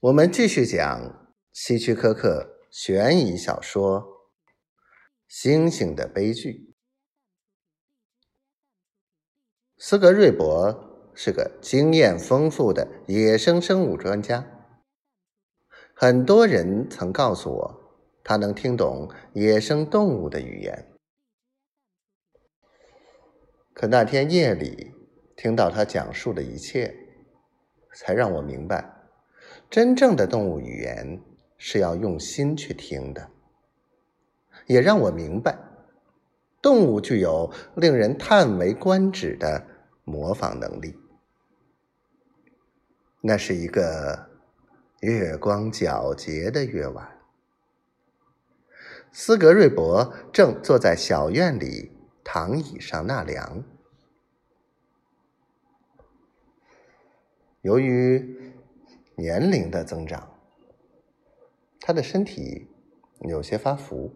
我们继续讲希区柯克悬疑小说《星星的悲剧》。斯格瑞伯是个经验丰富的野生生物专家，很多人曾告诉我，他能听懂野生动物的语言。可那天夜里听到他讲述的一切，才让我明白。真正的动物语言是要用心去听的，也让我明白，动物具有令人叹为观止的模仿能力。那是一个月光皎洁的夜晚，斯格瑞伯正坐在小院里躺椅上纳凉，由于。年龄的增长，他的身体有些发福，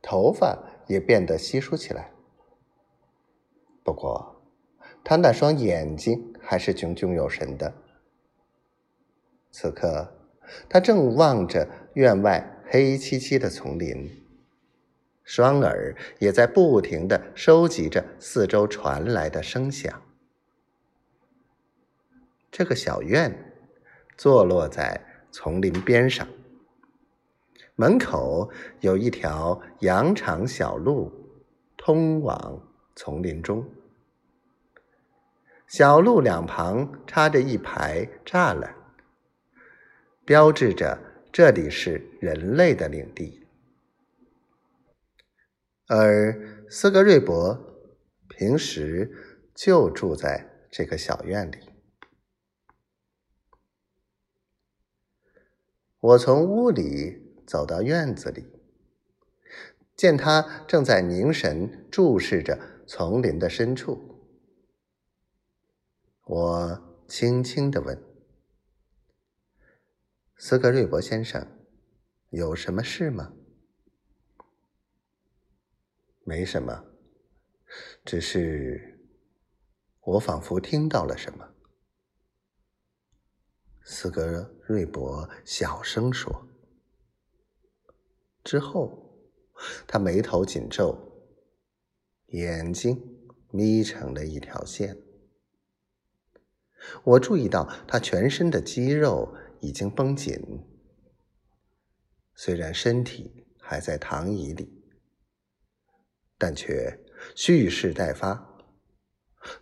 头发也变得稀疏起来。不过，他那双眼睛还是炯炯有神的。此刻，他正望着院外黑漆漆的丛林，双耳也在不停的收集着四周传来的声响。这个小院。坐落在丛林边上，门口有一条羊肠小路，通往丛林中。小路两旁插着一排栅栏，标志着这里是人类的领地。而斯格瑞伯平时就住在这个小院里。我从屋里走到院子里，见他正在凝神注视着丛林的深处。我轻轻的问：“斯格瑞伯先生，有什么事吗？”“没什么，只是我仿佛听到了什么。”斯格瑞伯小声说。之后，他眉头紧皱，眼睛眯成了一条线。我注意到他全身的肌肉已经绷紧，虽然身体还在躺椅里，但却蓄势待发，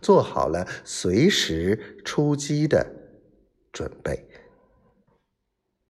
做好了随时出击的。准备。